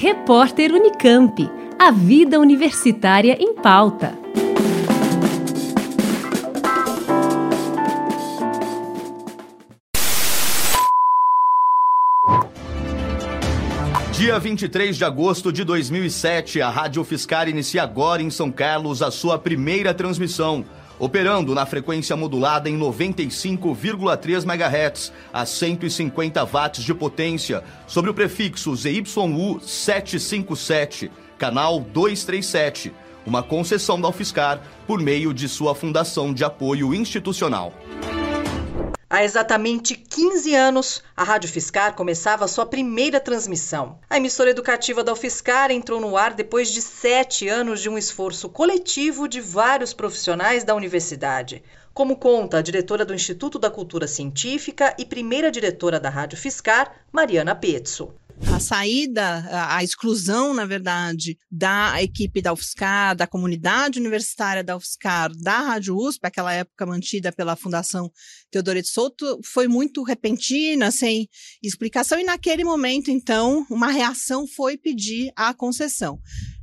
Repórter Unicamp. A vida universitária em pauta. Dia 23 de agosto de 2007, a Rádio Fiscar inicia agora em São Carlos a sua primeira transmissão operando na frequência modulada em 95,3 MHz a 150 watts de potência, sobre o prefixo ZYU 757, canal 237, uma concessão da UFSCar por meio de sua Fundação de Apoio Institucional. Há exatamente 15 anos, a Rádio Fiscar começava sua primeira transmissão. A emissora educativa da UFSCar entrou no ar depois de sete anos de um esforço coletivo de vários profissionais da universidade. Como conta a diretora do Instituto da Cultura Científica e primeira diretora da Rádio Fiscar, Mariana Pezzo a saída, a, exclusão, na verdade, da equipe da UFSCar, da comunidade universitária da UFSCar, da Rádio USP, aquela época mantida pela Fundação Teodorito Souto, foi muito repentina, sem explicação, e naquele momento, então, uma reação foi pedir a concessão.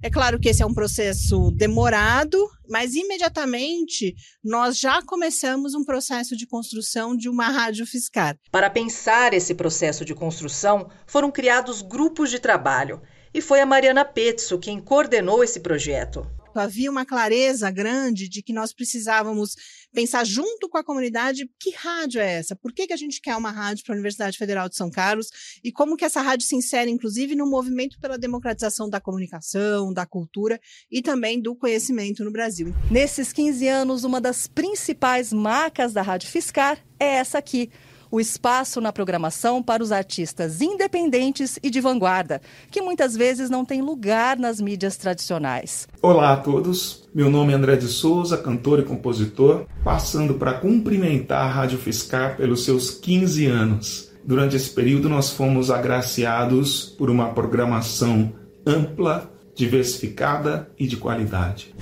É claro que esse é um processo demorado, mas imediatamente nós já começamos um processo de construção de uma rádio fiscal. Para pensar esse processo de construção, foram criados grupos de trabalho. E foi a Mariana Petzo quem coordenou esse projeto havia uma clareza grande de que nós precisávamos pensar junto com a comunidade que rádio é essa, por que, que a gente quer uma rádio para a Universidade Federal de São Carlos e como que essa rádio se insere, inclusive, no movimento pela democratização da comunicação, da cultura e também do conhecimento no Brasil. Nesses 15 anos, uma das principais marcas da Rádio Fiscar é essa aqui o espaço na programação para os artistas independentes e de vanguarda, que muitas vezes não têm lugar nas mídias tradicionais. Olá a todos, meu nome é André de Souza, cantor e compositor, passando para cumprimentar a Rádio Fiscar pelos seus 15 anos. Durante esse período, nós fomos agraciados por uma programação ampla, diversificada e de qualidade.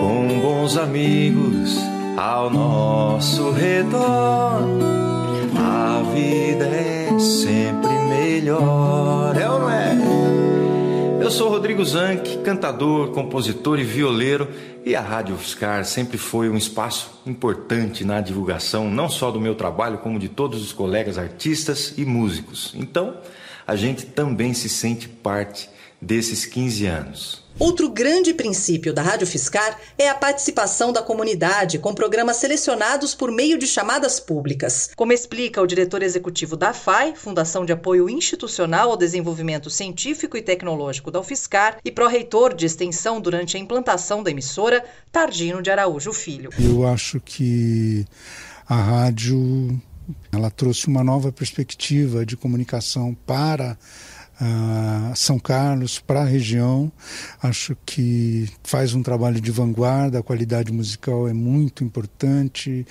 Com bons amigos ao nosso redor a vida é sempre melhor, é ou não é? Eu sou Rodrigo Zanck, cantador, compositor e violeiro, e a Rádio UFSCar sempre foi um espaço importante na divulgação, não só do meu trabalho, como de todos os colegas artistas e músicos. Então, a gente também se sente parte desses 15 anos. Outro grande princípio da Rádio Fiscar é a participação da comunidade com programas selecionados por meio de chamadas públicas. Como explica o diretor executivo da FAI, Fundação de Apoio Institucional ao Desenvolvimento Científico e Tecnológico da UFSCar, e pró-reitor de extensão durante a implantação da emissora, Tardino de Araújo Filho. Eu acho que a rádio ela trouxe uma nova perspectiva de comunicação para são Carlos, para a região. Acho que faz um trabalho de vanguarda, a qualidade musical é muito importante,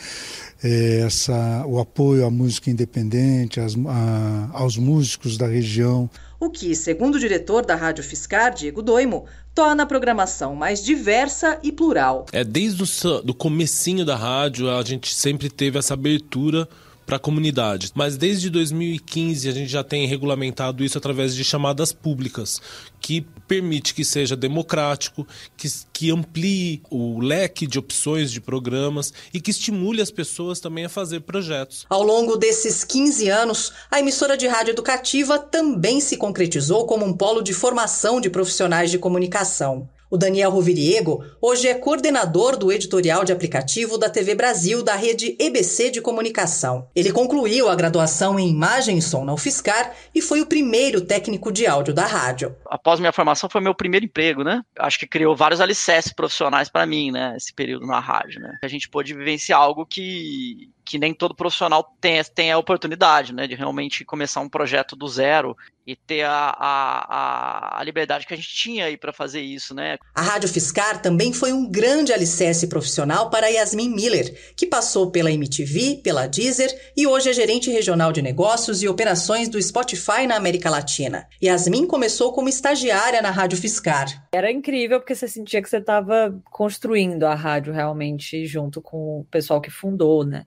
é, essa, o apoio à música independente, as, a, aos músicos da região. O que, segundo o diretor da Rádio Fiscar, Diego Doimo, torna a programação mais diversa e plural. É desde o do comecinho da rádio a gente sempre teve essa abertura para a comunidade. Mas desde 2015 a gente já tem regulamentado isso através de chamadas públicas, que permite que seja democrático, que, que amplie o leque de opções de programas e que estimule as pessoas também a fazer projetos. Ao longo desses 15 anos, a emissora de rádio educativa também se concretizou como um polo de formação de profissionais de comunicação. O Daniel Roviriego hoje é coordenador do editorial de aplicativo da TV Brasil da rede EBC de comunicação. Ele concluiu a graduação em imagem e som na UFSCar e foi o primeiro técnico de áudio da rádio. Após minha formação foi meu primeiro emprego, né? Acho que criou vários alicerces profissionais para mim, né? Esse período na rádio, né? A gente pôde vivenciar algo que que nem todo profissional tem, tem a oportunidade, né, de realmente começar um projeto do zero e ter a, a, a liberdade que a gente tinha aí para fazer isso, né. A Rádio Fiscar também foi um grande alicerce profissional para Yasmin Miller, que passou pela MTV, pela Deezer e hoje é gerente regional de negócios e operações do Spotify na América Latina. Yasmin começou como estagiária na Rádio Fiscar. Era incrível porque você sentia que você estava construindo a rádio realmente junto com o pessoal que fundou, né?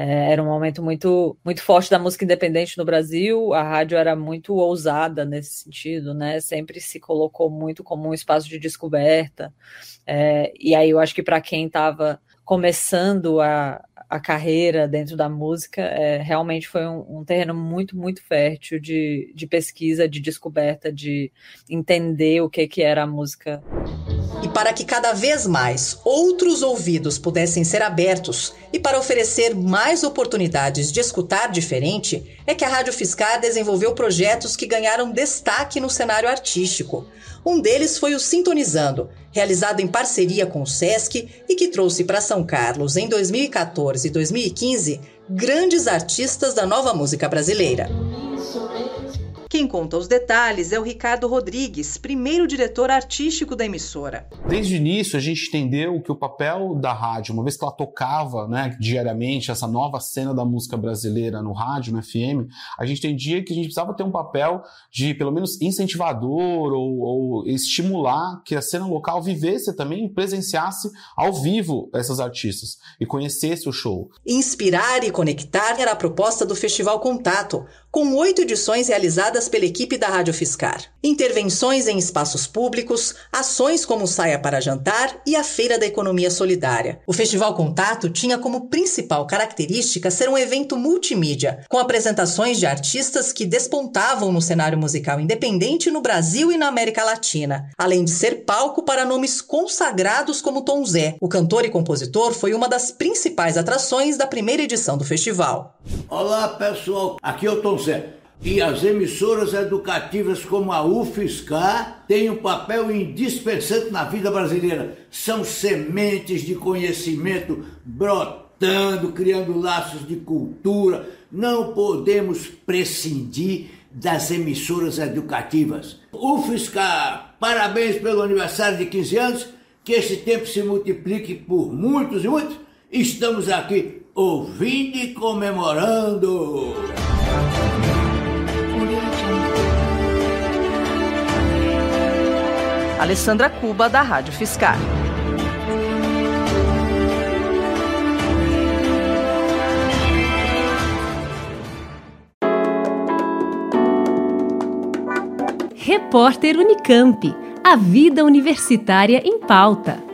É, era um momento muito, muito forte da música independente no Brasil. A rádio era muito ousada nesse sentido, né? Sempre se colocou muito como um espaço de descoberta. É, e aí eu acho que para quem estava começando a, a carreira dentro da música, é, realmente foi um, um, terreno muito, muito fértil de, de pesquisa, de descoberta, de entender o que, que era a música. Para que cada vez mais outros ouvidos pudessem ser abertos e para oferecer mais oportunidades de escutar diferente, é que a Rádio Fiscar desenvolveu projetos que ganharam destaque no cenário artístico. Um deles foi o Sintonizando, realizado em parceria com o SESC e que trouxe para São Carlos em 2014 e 2015 grandes artistas da nova música brasileira. Quem conta os detalhes é o Ricardo Rodrigues, primeiro diretor artístico da emissora. Desde o início, a gente entendeu que o papel da rádio, uma vez que ela tocava né, diariamente essa nova cena da música brasileira no rádio, no FM, a gente entendia que a gente precisava ter um papel de, pelo menos, incentivador ou, ou estimular que a cena local vivesse também, presenciasse ao vivo essas artistas e conhecesse o show. Inspirar e conectar era a proposta do Festival Contato, com oito edições realizadas pela equipe da Rádio Fiscar. Intervenções em espaços públicos, ações como Saia para Jantar e a Feira da Economia Solidária. O Festival Contato tinha como principal característica ser um evento multimídia, com apresentações de artistas que despontavam no cenário musical independente no Brasil e na América Latina, além de ser palco para nomes consagrados como Tom Zé. O cantor e compositor foi uma das principais atrações da primeira edição do festival. Olá, pessoal. Aqui é o Tom Zé. E as emissoras educativas como a UFSCar têm um papel indispensável na vida brasileira. São sementes de conhecimento brotando, criando laços de cultura. Não podemos prescindir das emissoras educativas. UFSCar, parabéns pelo aniversário de 15 anos. Que esse tempo se multiplique por muitos e muitos. Estamos aqui ouvindo e comemorando. Alessandra Cuba, da Rádio Fiscar. Repórter Unicamp. A vida universitária em pauta.